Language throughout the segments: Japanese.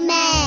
メー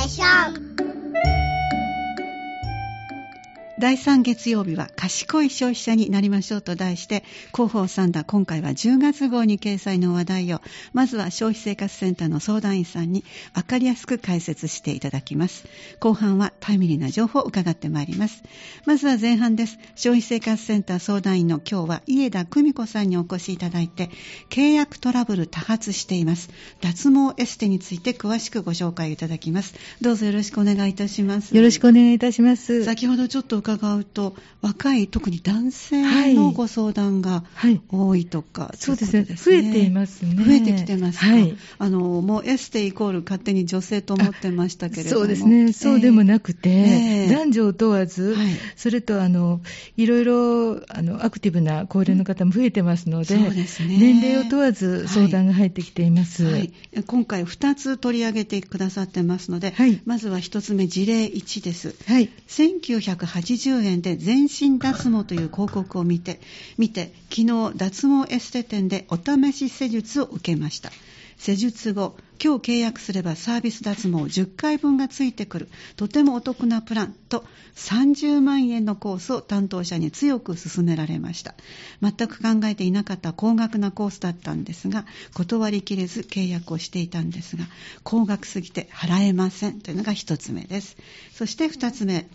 第3月曜日は賢い消費者になりましょうと題して広報サンダー今回は10月号に掲載の話題をまずは消費生活センターの相談員さんに分かりやすく解説していただきます。後半はタイムリーな情報を伺ってまいります。まずは前半です。消費生活センター相談員の今日は家田久美子さんにお越しいただいて契約トラブル多発しています。脱毛エステについて詳しくご紹介いただきます。どうぞよろしくお願いいたします。よろしくお願いいたします。先ほどちょっと伺うと若い特に男性のご相談が多いとか、はいはい、そうですね。増えていますね。増えてきてますはい、あのもうエステイコール勝手に女性と思ってましたけれども。そうですね。そうでもなくて、えー、男女を問わず、はい、それとあのいろいろあのアクティブな高齢の方も増えてますのでうんでね、年齢を問わず相談が入ってきています、はい、今回2つ取り上げてくださってますので、まずは1つ目事例1です、はい、1980 10円で全身脱毛という広告を見て、見て、昨日脱毛エステ店でお試し施術を受けました。施術後、今日契約すればサービス脱毛10回分がついてくる、とてもお得なプランと30万円のコースを担当者に強く勧められました。全く考えていなかった高額なコースだったんですが、断りきれず契約をしていたんですが、高額すぎて払えませんというのが1つ目です。そして2つ目、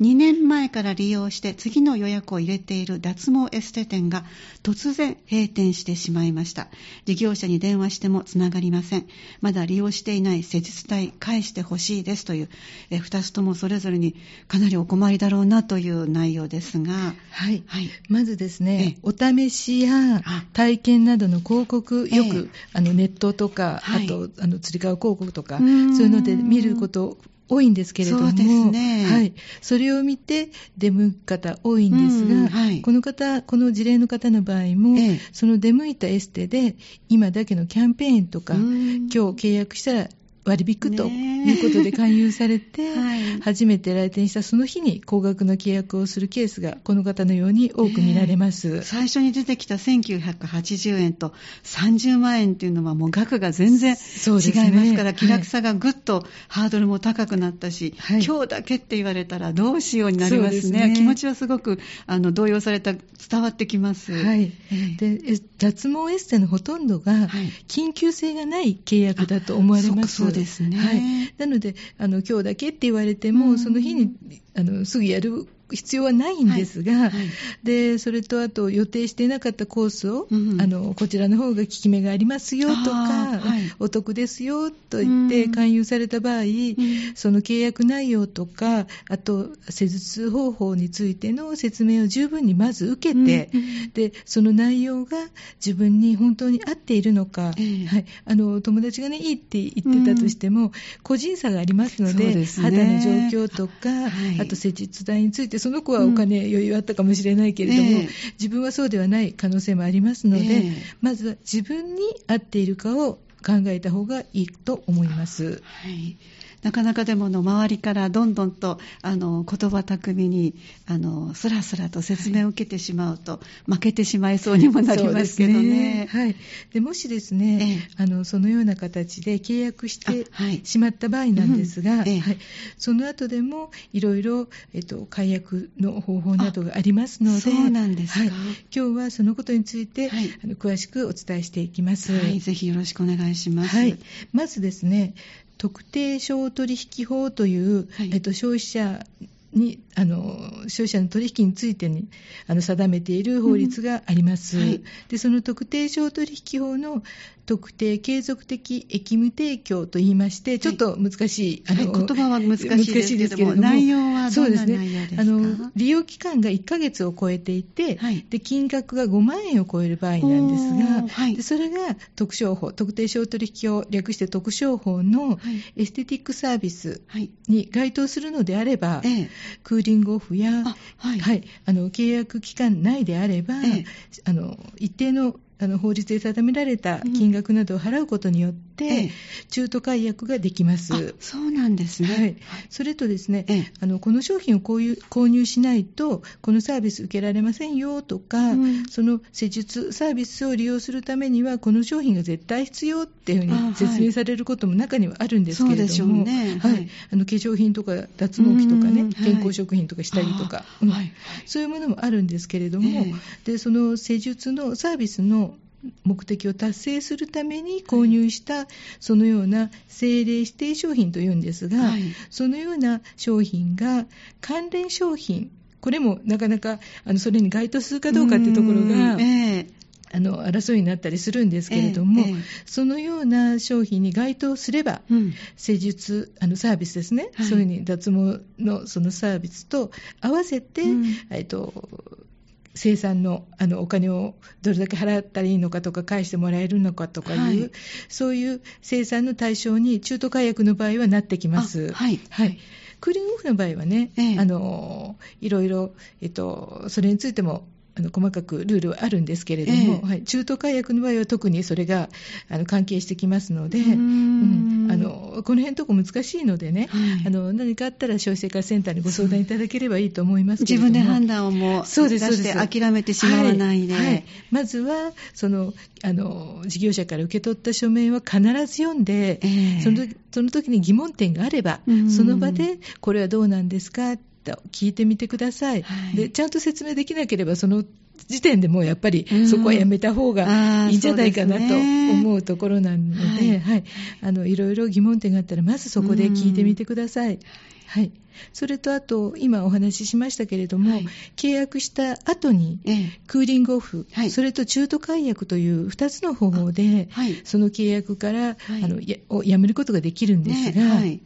2年前から利用して次の予約を入れている脱毛エステ店が突然閉店してしまいました。事業者に電話してもつながりません。まだ利用していない施術代返してほしいですという、え2つともそれぞれにかなりお困りだろうなという内容ですが。はい。はい、まずですね、お試しや体験などの広告、よく、あのネットとか、はい、あと、あの、釣り革広告とか、そういうので見ること多いんですけれども、そうですね。はい。それを見て出向く方多いんですが、うんはい、この方、この事例の方の場合も、ええ、その出向いたエステで、今だけのキャンペーンとか、今日契約したら割引ということで勧誘されて、初めて来店したその日に高額の契約をするケースがこの方のように多く見られます、最初に出てきた1980円と30万円というのはもう額が全然違いますから、ね、気楽さがぐっとハードルも高くなったし、はい、今日だけって言われたらどうしようになりますね。すね。気持ちはすごくあの動揺された、伝わってきます。はい。で脱毛エステのほとんどが緊急性がない契約だと思われます。ですね。はい。なので、あの、今日だけって言われても、その日に、あの、すぐやる必要はないんですが、はい。はい、でそれとあと予定していなかったコースを、うん、あのこちらの方が効き目がありますよとか、はい、お得ですよと言って勧誘された場合、うん、その契約内容とかあと施術方法についての説明を十分にまず受けて、うん、でその内容が自分に本当に合っているのか、はい、あの友達がねいいって言ってたとしても、個人差がありますので、ね、肌の状況とか、あと施術代についてその子はお金余裕あったかもしれないけれども、うんえ。ー、自分はそうではない可能性もありますので、えー、まずは自分に合っているかを考えた方がいいと思います。はいなかなかでもの周りからどんどんとあの言葉巧みにあのスラスラと説明を受けてしまうと、はい、負けてしまいそうにもなりますけどね。ね。はい、でもしですね、ええ、あのそのような形で契約してしまった場合なんですが、はい、はい、その後でもいろいろ、えっと、解約の方法などがありますので、そうなんですか、はい、今日はそのことについて、はい、あの詳しくお伝えしていきます。はい、ぜひよろしくお願いします。はい、まずですね、特定商取引法という、はい、えっと、消費者にあの消費者の取引についてにあの定めている法律があります、うんはい、でその特定商取引法の特定継続的役務提供といいまして、ちょっと難しい、はい、あの、はい、言葉は難しいですけども、内容はどんな内容ですか？ね。あの、利用期間が1ヶ月を超えていて、はい、で、金額が5万円を超える場合なんですが、はい、でそれが特商法、特定商取引法、略して特商法のエステティックサービスに該当するのであれば、クーリングオフや、はい、はい、あの契約期間内であれば、ええ、あの一定のあの法律で定められた金額などを払うことによって、うん、中途解約ができます。そうなんですね。はい。それとですね、ええ、あのこの商品を購入しないとこのサービス受けられませんよとか、うん、その施術サービスを利用するためにはこの商品が絶対必要っていうふうに説明されることも中にはあるんですけれども、ね、はい、あの化粧品とか脱毛器とかね、健康食品とかしたりとか、はい、そういうものもあるんですけれども、え。でその施術のサービスの目的を達成するために購入したそのような政令指定商品というんですが、はい、そのような商品が関連商品これもなかなかあのそれに該当するかどうかっていうところが、えー、あの争いになったりするんですけれども、えーえー、そのような商品に該当すれば、うん、施術あのサービスですね、はい、そういうふうに脱毛のそのサービスと合わせて、うん、えっと生産のあのお金をどれだけ払ったらいいのかとか返してもらえるのかとかいう、はい、そういう生産の対象に中途解約の場合はなってきます。はい、はい。クーリングオフの場合はね、ええ、あのいろいろ、えっと、それについてもあの細かくルールはあるんですけれども、えー、はい、中途解約の場合は特にそれがあの関係してきますので、うん、あのこの辺とこ難しいのでね、はい、あの何かあったら消費生活センターにご相談いただければいいと思いますけれども。自分で判断をもうそうです出して諦めてしまわないで、はい。はい、まずはそのあの事業者から受け取った書面は必ず読んで、えー、そのその時に疑問点があれば、その場でこれはどうなんですかと聞いてみてください、はい、でちゃんと説明できなければその時点でもうやっぱりそこはやめた方がいいんじゃないかなと思うところなので、ね、はい、あのいろいろ疑問点があったらまずそこで聞いてみてください。はい、それとあと、今お話ししましたけれども、はい、契約した後に、クーリングオフ、はい、それと中途解約という2つの方法で、はい、その契約から、あのやをやめることができるんですが、ね、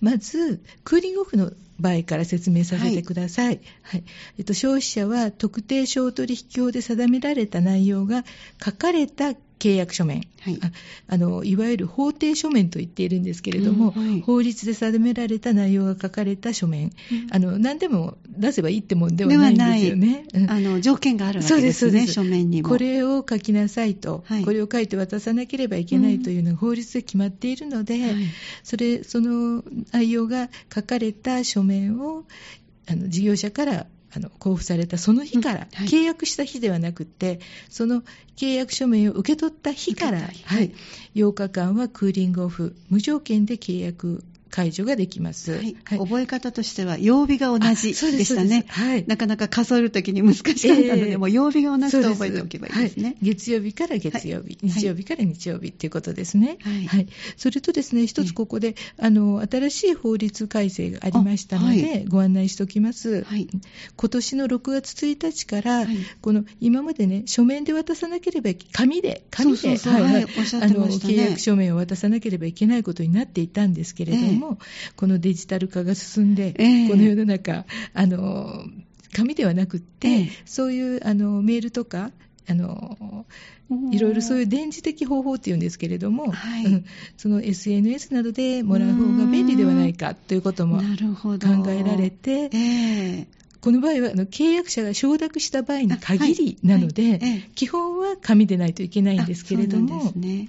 まず、クーリングオフの場合から説明させてください。はいはいえっと、消費者は特定商取引法で定められた内容が書かれた契約書面、はい、ああのいわゆる法定書面と言っているんですけれども、うんはい、法律で定められた内容が書かれた書面、うん、あの何でも出せばいいってもんではないんですよね。あの条件があるわけですね、書面にも。これを書きなさいと、はい、これを書いて渡さなければいけないというのが法律で決まっているので、うん、それその内容が書かれた書面をあの事業者からあの交付されたその日から、うんはい、契約した日ではなくて、その契約書面を受け取った日から、はい、8日間はクーリングオフ、無条件で契約解除ができます、はい。はい、覚え方としては曜日が同じでしたね、はい、なかなか数えるときに難しかったので、えー、もう曜日が同じと覚えておけばいいですね、月曜日から月曜日、日曜日から日曜日っていうことですね、はい。それとですね一つここで、あの新しい法律改正がありましたので、ご案内しておきます、はい、今年の6月1日から、この今までね書面で渡さなければ紙で紙で契約書面を渡さなければいけないことになっていたんですけれども、えーも、このデジタル化が進んで、えー、この世の中、あの、紙ではなくって、えー、そういうあのメールとか、あのいろいろそういう電磁的方法っていうんですけれども、はい、その SNS などでもらう方が便利ではないかということも考えられて、えー、この場合はあの契約者が承諾した場合に限りなので、基本は紙でないといけないんですけれども、ね、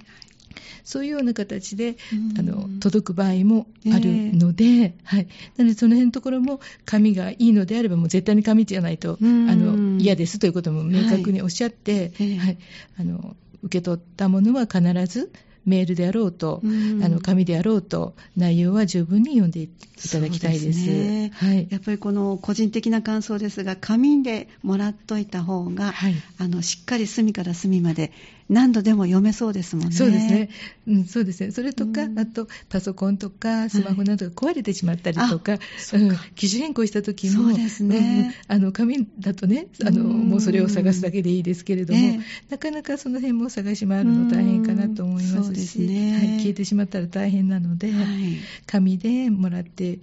そういうような形で、あの届く場合もあるので、えー、はい、なのでその辺のところも紙がいいのであればもう絶対に紙じゃないと、あの嫌ですということも明確におっしゃって、はい、はい、あの受け取ったものは必ずメールであろうと、うん、あの紙であろうと、内容は十分に読んでいただきたいです。ね、はい、やっぱりこの個人的な感想ですが、紙でもらっといた方が、はい、あのしっかり隅から隅まで何度でも読めそうですもんね。そうですね。うん、そうですね。それとか、うん、あと、パソコンとか、スマホなどが壊れてしまったりとか、はいうん、機種変更した時も、そうですね。うん、あの、紙だとね、あの、もうそれを探すだけでいいですけれども、えー、なかなかその辺も探し回るの大変かなと思いますし、ねはい、消えてしまったら大変なので、はい、紙でもらって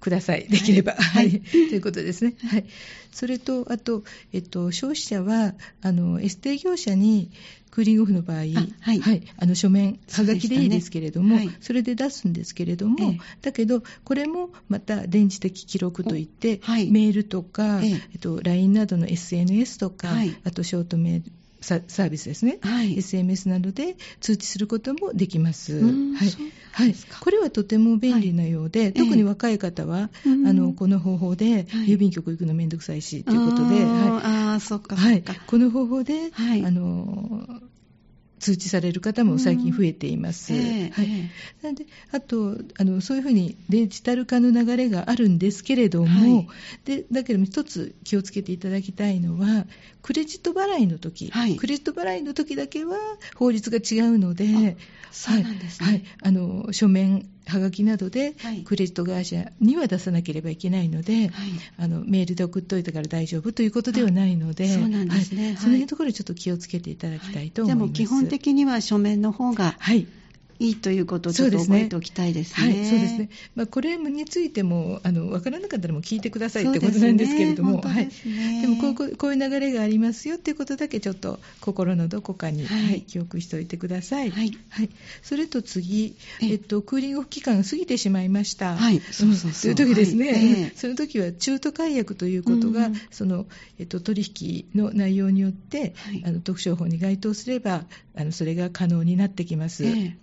ください。できれば。はい。はい、ということですね。はい。それと、あと、えっと、消費者は、あの、エステ業者に、クーリングオフの場合、はい、はい、あの書面、はがきでいいですけれども、そ、ねはい、それで出すんですけれども、ええ、だけど、これもまた電磁的記録といって、はい、メールとか、ええっと、LINE などの SNS とか、あとショートメール、サービスですね、はい、SMS などで通知することもできます。はい。はい、これはとても便利なようで、はい、特に若い方は、えー、あのこの方法で郵便局行くのめんどくさいしということで、はい、ああそっかはい、この方法で、はい、あの通知される方も最近増えています。えー、はい、なのであとあのそういうふうにデジタル化の流れがあるんですけれども、はい、でだけども一つ気をつけていただきたいのはクレジット払いの時、はい、クレジット払いの時だけは法律が違うので、そうなんですね。はい、あの書面はがきなどでクレジット会社には出さなければいけないので、はい、あのメールで送っておいたから大丈夫ということではないので、そうなんですね、はい、その辺のところちょっと気をつけていただきたいと思います。じゃあもう基本的には書面の方が、はいいいということをちょっと覚えておきたいですね。はい、そうですね。まあ、これについても、あの、分からなかったらもう聞いてくださいってことなんですけれども、でね、はい。でもこう、こういう流れがありますよっていうことだけちょっと心のどこかに、はい、はい、記憶しておいてください。はい。はい。それと次、えっと、クーリングオフ期間が過ぎてしまいました。はい。そうそうそう。という時ですね、はいえー、その時は中途解約ということが、うん、その、えっと、取引の内容によって、はい、あの特商法に該当すれば、あのそれが可能になってきます。えー、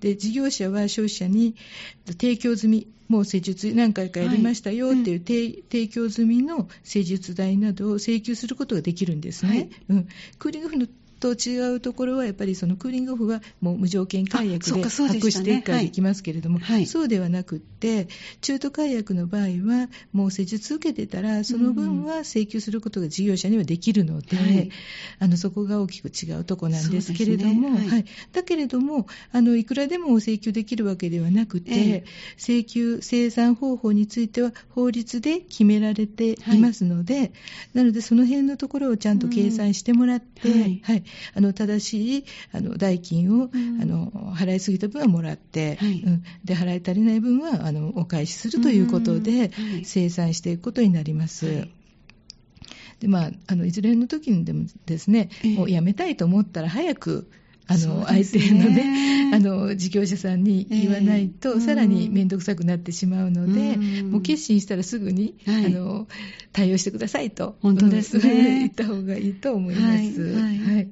で事業者は消費者に提供済みもう施術何回かやりましたよっていう、提供済みの施術代などを請求することができるんですね。はい、うん、クーリングオフのと違うところは、やっぱりそのクーリングオフはもう無条件解約で隠していできますけれども、そう、ねはい、そうではなくって、中途解約の場合は、もう施術受けてたら、その分は請求することが事業者にはできるので、はい、あのそこが大きく違うところなんですけれども、ね。はい、だけれどもあの、いくらでも請求できるわけではなくて、ええ、請求、生産方法については法律で決められていますので、なので、その辺のところをちゃんと計算してもらって、はいあの正しいあの代金を、うん、あの払いすぎた分はもらって、はい、うん、で払い足りない分はあのお返しするということで、はい、生産していくことになります。はい。でまあ、あのいずれの時にでもですね、もうやめたいと思ったら早くあの、ね、相手のね、あの、事業者さんに言わないと、えー、さらに面倒くさくなってしまうので、うん、もう決心したらすぐに、はい、あの、対応してくださいと、本当ですね。言った方がいいと思います。はい、はい、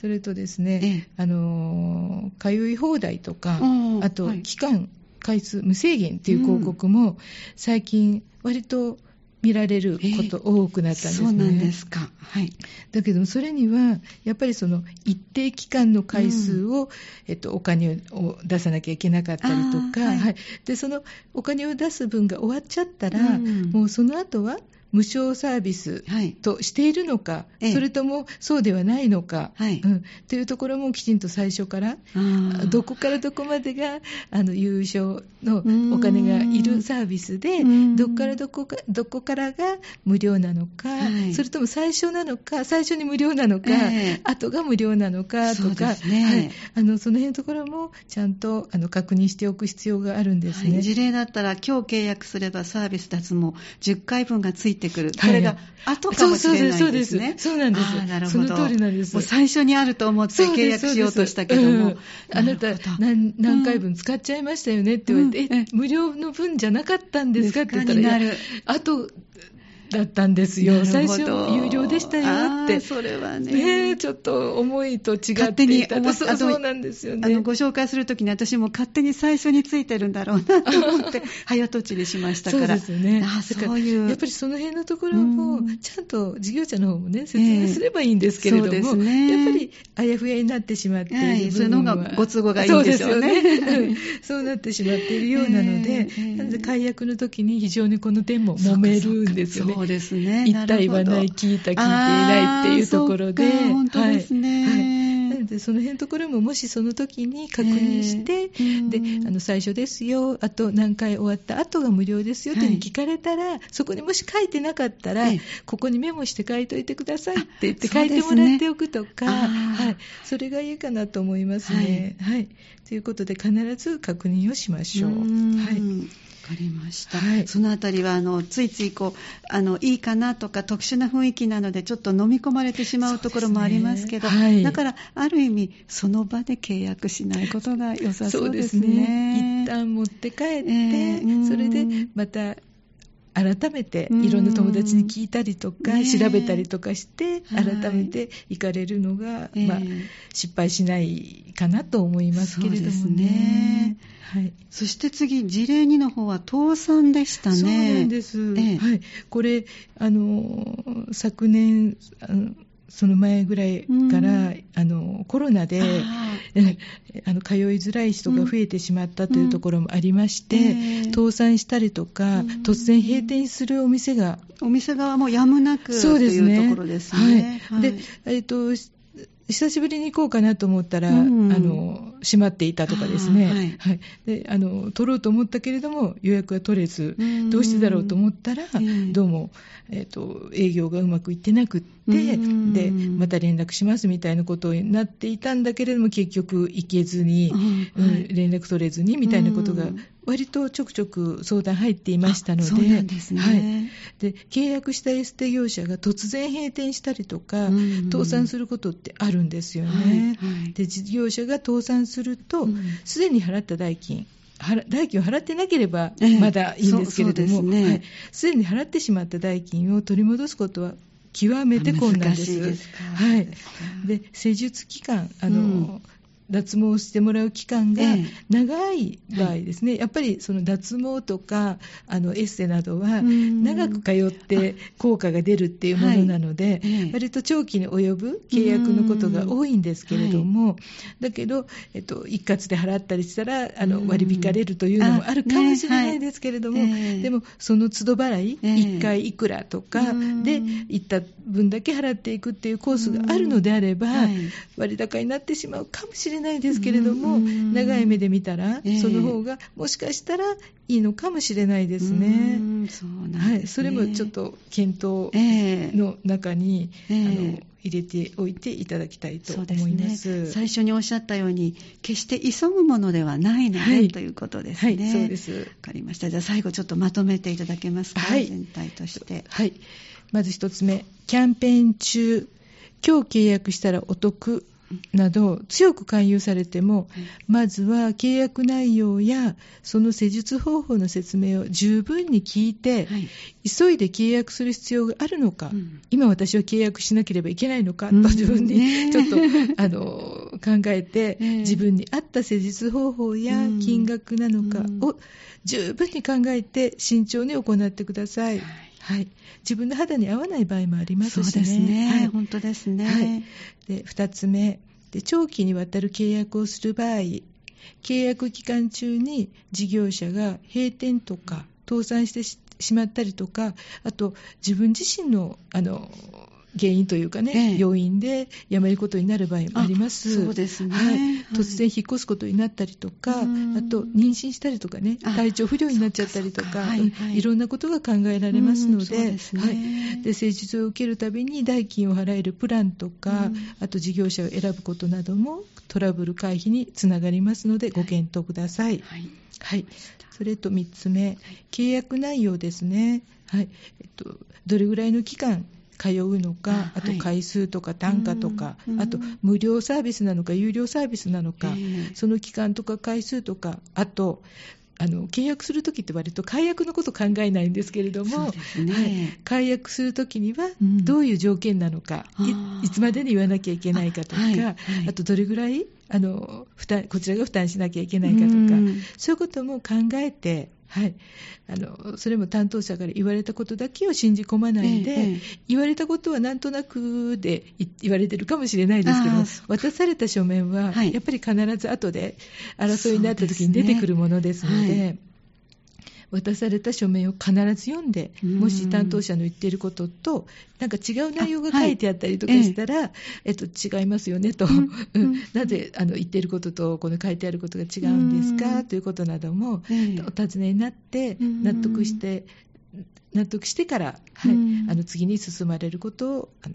それとですね、えー、あの、通い放題とか、あと、期間、回数無制限っていう広告も、最近、割と見られること多くなったんですね。そうなんですか。はい。だけども、それには、やっぱりその一定期間の回数を、うん、えっと、お金を出さなきゃいけなかったりとか、はい、はい。で、そのお金を出す分が終わっちゃったら、うん、もうその後は、無償サービスとしているのか、はい、それともそうではないのか、はい、うん、というところもきちんと最初から、どこからどこまでがあの優勝のお金がいるサービスで、どこからどこかどこからが無料なのか、はい、それとも最初なのか、最初に無料なのか、えー、後が無料なのかとか、そ、ね、はい、あのその辺のところもちゃんとあの確認しておく必要があるんですね。事例だったら、今日契約すればサービス脱毛10回分がついてくる。これが後かもしれないですね。そうなんです。なるほど。その通りなんです。もう最初にあると思って契約しようとしたけども。あなた何何回分使っちゃいましたよねって言われて、え、無料の分じゃなかったんですかって言ったら、あとだったんですよ。最初、有料でしたよって。それはね。ねちょっと思いと違っていたそうそうなんですよね。あの、ご紹介するときに私も勝手に最初についてるんだろうなと思って、早とちりしましたから。そうですよね。あそういう。やっぱりその辺のところも、ちゃんと事業者の方もね、説明すればいいんですけれども、えー、ね、やっぱりあやふやになってしまっているはい、そのがご都合がいいんでしょうね。そうねそうなってしまっているようなので、えー、なので解約の時に非常にこの点も揉めるんですよね。そうですね。言った言わない、聞いた聞いていないっていうところで。本当ですね。はいはいなので、その辺のところももしその時に確認して、えー、で、あの、最初ですよ、あと何回終わった後が無料ですよって聞かれたら、はい、そこにもし書いてなかったら、ここにメモして書いといてくださいって言って書いてもらっておくとか、ね、はい。それがいいかなと思いますね。はい。はい、ということで、必ず確認をしましょう。はい。かりました、はい、そのあたりはあのついついこうあのいいかなとか特殊な雰囲気なのでちょっと飲み込まれてしまうところもありますけど、ねはい、だからある意味その場で契約しないことが良さそうですね。すね。一旦持って帰って、えー、それでまた改めていろんな友達に聞いたりとか、調べたりとかして、改めて行かれるのが、まあ、失敗しないかなと思いますけれどもね。はい、そして次、事例2の方は倒産でしたね。そうなんです。ええ、はい、これあの昨年あのその前ぐらいから、あのコロナであの通いづらい人が増えてしまったというところもありまして、倒産したりとか、突然閉店するお店がお店側もやむなくそうです、ね、というところですね。はい、でえっと久しぶりに行こうかなと思ったら、うん、あの閉まっていたとかですね、はい、はい、であの取ろうと思ったけれども予約が取れず、うん、どうしてだろうと思ったら、うん、どうも、えーと、営業がうまくいってなくって、でまた連絡しますみたいなことになっていたんだけれども結局行けずに、連絡取れずにみたいなことが割とちょくちょく相談入っていましたので、ね、はい、で契約したエステ業者が突然閉店したりとか、うんうん、倒産することってあるんですよね。はいはい、で事業者が倒産すると、す、で、に払った代金代金を払ってなければまだいいんですけれども、す、ね、はい、で、に払ってしまった代金を取り戻すことは極めて困難です。ですはい。で、施術期間、あの、うん脱毛してもらう期間が長い場合ですね、ええ、やっぱりその脱毛とかあのエステなどは長く通って効果が出るっていうものなので、はい、割と長期に及ぶ契約のことが多いんですけれども、だけど、えっと、一括で払ったりしたらあの割り引かれるというのもあるかもしれないですけれども、ねはい、でもその都度払い、え1回いくらとかで行った分だけ払っていくっていうコースがあるのであれば、割高になってしまうかもしれないれないですけれども、長い目で見たら、その方がもしかしたらいいのかもしれないですね。そうなん、ね、はい、それもちょっと検討の中に、えー、あの入れておいていただきたいと思います、ね、最初におっしゃったように決して急ぐものではないので、はい、ということですね。はい、そうです。わかりました。じゃあ最後ちょっとまとめていただけますか、はい、全体として。はい。まず一つ目、キャンペーン中、今日契約したらお得など強く勧誘されても、まずは契約内容やその施術方法の説明を十分に聞いて、はい、急いで契約する必要があるのか、うん、今私は契約しなければいけないのかと自分に ちょっと、あの考えて、自分に合った施術方法や金額なのかを十分に考えて慎重に行ってください。はい、自分の肌に合わない場合もありますしね。そうですね。はい、本当ですね。はい、で2つ目で、長期にわたる契約をする場合、契約期間中に事業者が閉店とか倒産してしまったりとか、あと自分自身のあの原因というかね、ええ、要因で辞めることになる場合もあります。そうですね、はい、突然引っ越すことになったりとか、あと妊娠したりとかね、体調不良になっちゃったりとか、はいはい、いろんなことが考えられますので、で、ね。はい、で施術を受けるたびに代金を払えるプランとか、あと事業者を選ぶことなどもトラブル回避につながりますので、ご検討ください。はい、はい、それと3つ目、契約内容ですね。はい。えっと、どれぐらいの期間通うのか、あと回数とか単価とか、あと無料サービスなのか、有料サービスなのか、その期間とか回数とか、あと、あの契約するときって割と解約のこと考えないんですけれども、ね。はい、解約するときにはどういう条件なのか、うん、い、いつまでに言わなきゃいけないかとか、あはいはい、あとどれぐらいあの負担こちらが負担しなきゃいけないかとか、うん、そういうことも考えてはい、あのそれも担当者から言われたことだけを信じ込まないで、ええ、言われたことはなんとなくで言われてるかもしれないですけど渡された書面は、やっぱり必ず後で争いになった時に出てくるものですので。渡された書面を必ず読んで、もし担当者の言っていることと、なんか違う内容が書いてあったりとかしたら、はい、えっと、違いますよねと、なぜあの言っていることとこの書いてあることが違うんですか、ということなども、お尋ねになって、納得して、納得してから、はい、あの次に進まれることをあの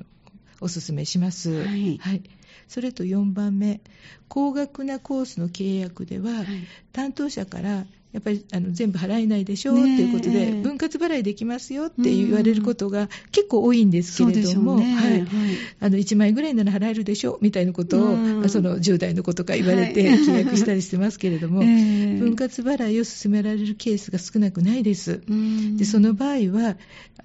お勧めします。はい、はい。それと4番目、高額なコースの契約では、はい、担当者からやっぱりあの全部払えないでしょうっていうことで、分割払いできますよって言われることが結構多いんですけれども、ね、はい、あの1万円ぐらいなら払えるでしょうみたいなことを、その10代の子とか言われて契約したりしてますけれども、は い、分割払いを勧められるケースが少なくないです。でその場合は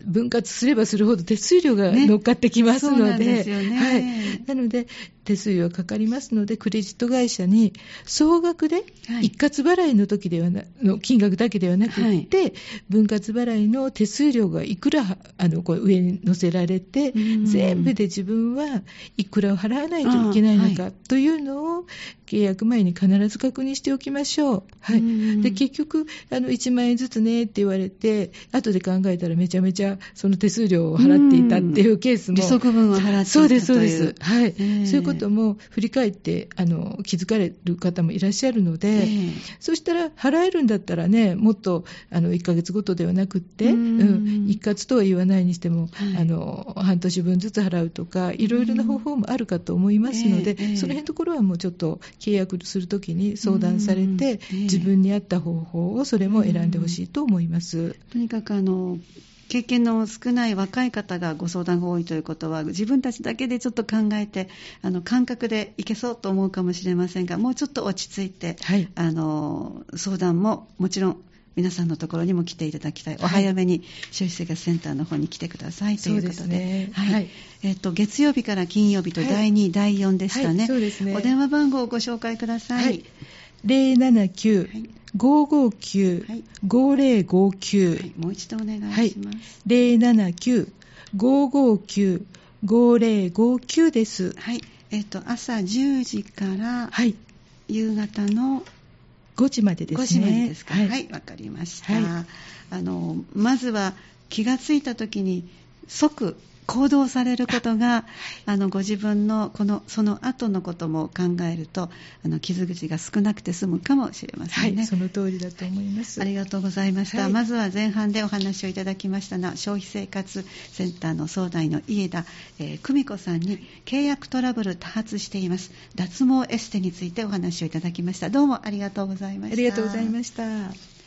分割すればするほど手数料が乗っかってきますので、ね、はい、なので手数料がかかりますので、クレジット会社に総額で一括払いの時ではな、の金額だけではなくって、はい、分割払いの手数料がいくらあのこう上に乗せられて、全部で自分はいくらを払わないといけないのかというのを契約前に必ず確認しておきましょう。はい、で結局あの1万円ずつねって言われて、後で考えたらめちゃめちゃその手数料を払っていたっていうケースも。利息分を払っていたそうです、そうです。はい。そういうことも振り返ってあの気づかれる方もいらっしゃるので、えー、そしたら払えるんだったらねもっとあの1ヶ月ごとではなくって、うん、一括とは言わないにしても、はい、あの半年分ずつ払うとかいろいろな方法もあるかと思いますので、えー、その辺のところはもうちょっと契約するときに相談されて、自分に合った方法をそれも選んでほしいと思います。とにかくあの経験の少ない若い方がご相談が多いということは自分たちだけでちょっと考えてあの感覚でいけそうと思うかもしれませんがもうちょっと落ち着いて、はい、あの相談ももちろん皆さんのところにも来ていただきたい、お早めに消費生活センターの方に来てくださいということで、ね、はい、はい、えーと、月曜日から金曜日と第2、はい、第4でしたね,、そうですね。お電話番号をご紹介ください。はい。079 559-5059、はい、もう一度お願いします。はい、079-559-5059です。はい。えっ、ー、と、朝10時から、はい、夕方の5時までですね。5時までですか？はい、わ、はい、かりました。はい、あの、まずは気がついた時に即行動されることが、あのご自分のこのその後のことも考えるとあの傷口が少なくて済むかもしれませんね、はい、その通りだと思います、ありがとうございました、はい、まずは前半でお話をいただきましたのは消費生活センターの相談員の家田、えー、久美子さんに契約トラブル多発しています脱毛エステについてお話をいただきました。どうもありがとうございました。ありがとうございました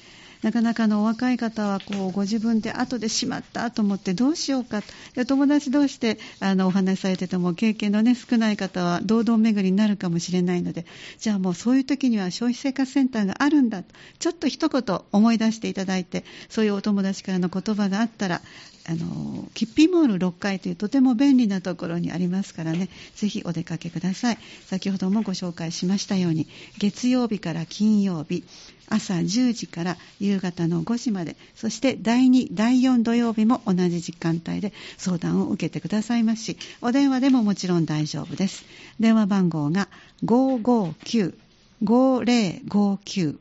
なかなかのお若い方はこうご自分で後でしまったと思ってどうしようか。友達同士であのお話しされてても経験の、ね、少ない方は堂々巡りになるかもしれないので。じゃあもうそういう時には消費生活センターがあるんだ。ちょっと一言思い出していただいてそういうお友達からの言葉があったらあのキッピーモール6階というとても便利なところにありますからねぜひお出かけください先ほどもご紹介しましたように月曜日から金曜日朝10時から夕方の5時まで、そして第2、第4土曜日も同じ時間帯で相談を受けてくださいますし、お電話でももちろん大丈夫です。電話番号が559-5059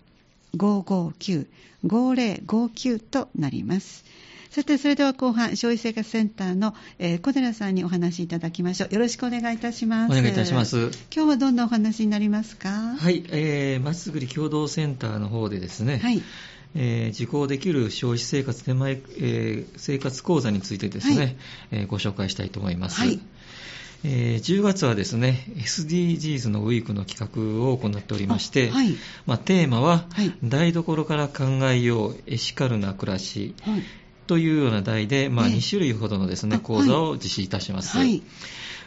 559-5059となります。そしてそれでは後半、消費生活センターの、えー、小寺さんにお話しいただきましょう。よろしくお願いいたします。お願いいたします。今日はどんなお話になりますか？はい、えー、まつぐり共同センターの方でですね、はい。えー、受講できる消費生活手前、えー、生活講座についてですね、はい、えー、ご紹介したいと思います。はいえー、10月はですね SDGs のウィークの企画を行っておりまして、はい、まあ、テーマは、はい、台所から考えようエシカルな暮らし、はい、というような題で、まあ、2種類ほどのですね、講座を実施いたします。はい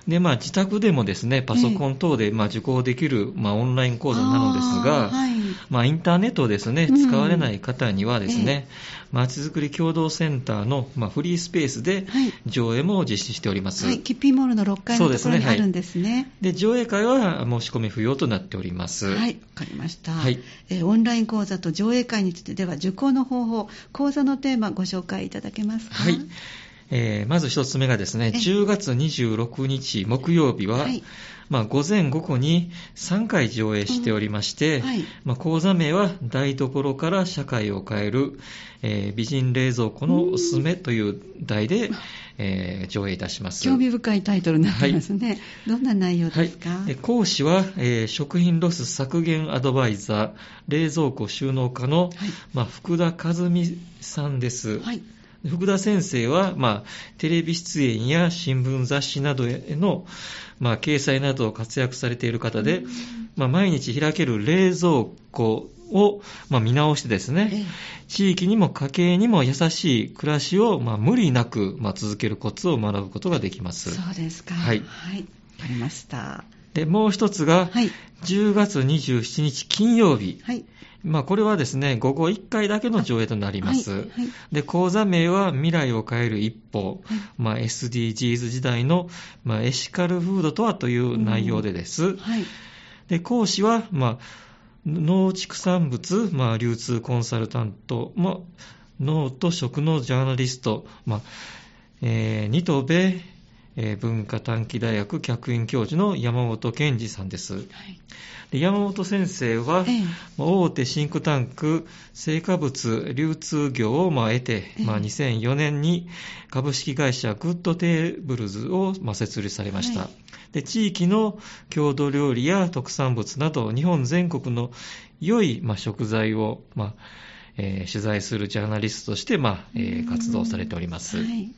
で、まあ、自宅でもですね、パソコン等で、まあ、受講できる、まあ、オンライン講座なのですが、はい、まあ、インターネットをですね、使われない方にはですね、まちづくり共同センターの、まあ、フリースペースで上映も実施しております。はい、キッピーモールの6階のところにあるんですね。で、ねはい、上映会は申し込み不要となっております。はい、わかりました。はい、えー、オンライン講座と上映会についてでは、受講の方法、講座のテーマご紹介いただけますか？はい。えー、まず一つ目がですね、10月26日木曜日は、はい、まあ、午前午後に3回上映しておりまして、はい、まあ、講座名は台所から社会を変える、えー、美人冷蔵庫のおすすめという題で、えー、上映いたします。興味深いタイトルになってますね。はい、どんな内容ですか、はい、講師は、えー、食品ロス削減アドバイザー、冷蔵庫収納家の、まあ、福田和美さんです。はい福田先生は、まあ、テレビ出演や新聞雑誌などへの、まあ、掲載などを活躍されている方で、まあ、毎日開ける冷蔵庫を、まあ、見直してですね、地域にも家計にも優しい暮らしを、まあ、無理なく、まあ、続けるコツを学ぶことができます。そうですか。はい。はい。わかりました。で、もう一つが、はい、10月27日金曜日。はい。まあ、これはですね、午後1回だけの上映となります。はいはい、で、講座名は未来を変える一歩、はい、まあ、SDGs 時代の、まあ、エシカルフードとはという内容でです。で、講師は、まあ、農畜産物、まあ、流通コンサルタント、まあ、農と食のジャーナリスト、まあえー、二戸米、えー、文化短期大学客員教授の山本謙治さんです。はいで山本先生は、ええ、大手シンクタンク青果物流通業をまあ経て、え、まあ、2004年に株式会社グッドテーブルズをまあ設立されました。はい、で地域の郷土料理や特産物など日本全国の良いまあ食材をまあえー、取材するジャーナリストとして、まあえー、活動されております。はい、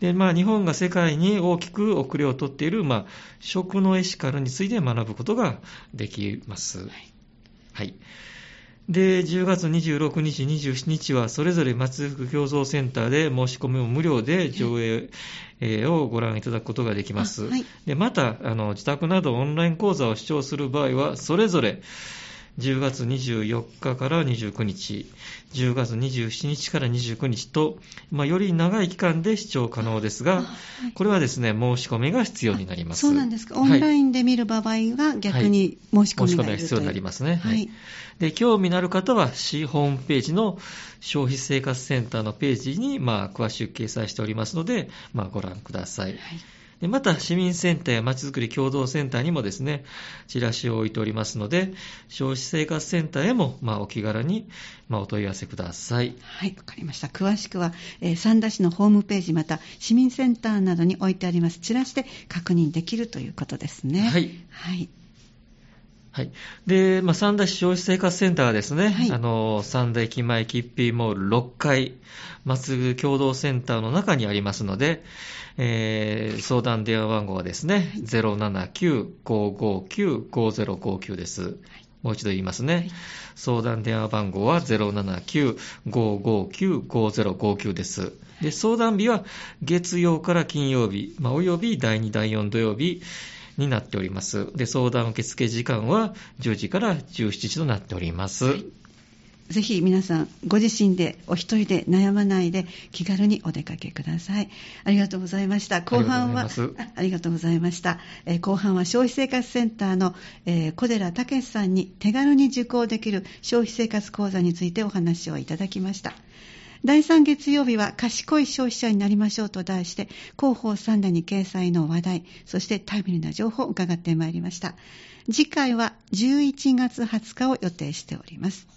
でまあ、日本が世界に大きく遅れをとっている、まあ、食のエシカルについて学ぶことができます。はい、はいで、10月26日、27日は、それぞれ松福共造センターで申し込みを無料で上映をご覧いただくことができます。はい、でまたあの、自宅などオンライン講座を視聴する場合は、それぞれ、10月24日から29日、10月27日から29日と、まあ、より長い期間で視聴可能ですが、これはですね、申し込みが必要になります。そうなんですか。オンラインで見る場合は逆に申し込みが、はい、申し込みが必要になりますね。はい。で、興味のある方は、市ホームページの消費生活センターのページに、まあ、詳しく掲載しておりますので、まあ、ご覧ください。はいでまた、市民センターやまちづくり共同センターにもですね、チラシを置いておりますので、消費生活センターへも、まあ、お気軽に、まあ、お問い合わせください。はい、わかりました。詳しくは、えー、三田市のホームページ、また、市民センターなどに置いてあります、チラシで確認できるということですね。はい。はい。はい。で、まあ、三田市消費生活センターはですね、はい、あの、三田駅前キッピーモール6階、松共同センターの中にありますので、えー、相談電話番号はですね、はい、079-559-5059です。はいもう一度言いますね。はい、相談電話番号は079-559-5059です。で、相談日は月曜から金曜日、まあ、および第2、第4土曜日、になっております。で、相談受付時間は10時から17時となっております。はいぜひ皆さん、ご自身でお一人で悩まないで気軽にお出かけください。ありがとうございました。後半は、ありがとうございました。えー、後半は消費生活センターの、えー、小寺武さんに手軽に受講できる消費生活講座についてお話をいただきました。第3月曜日は賢い消費者になりましょうと題して広報3段に掲載の話題そしてタイムリーな情報を伺ってまいりました。次回は11月20日を予定しております。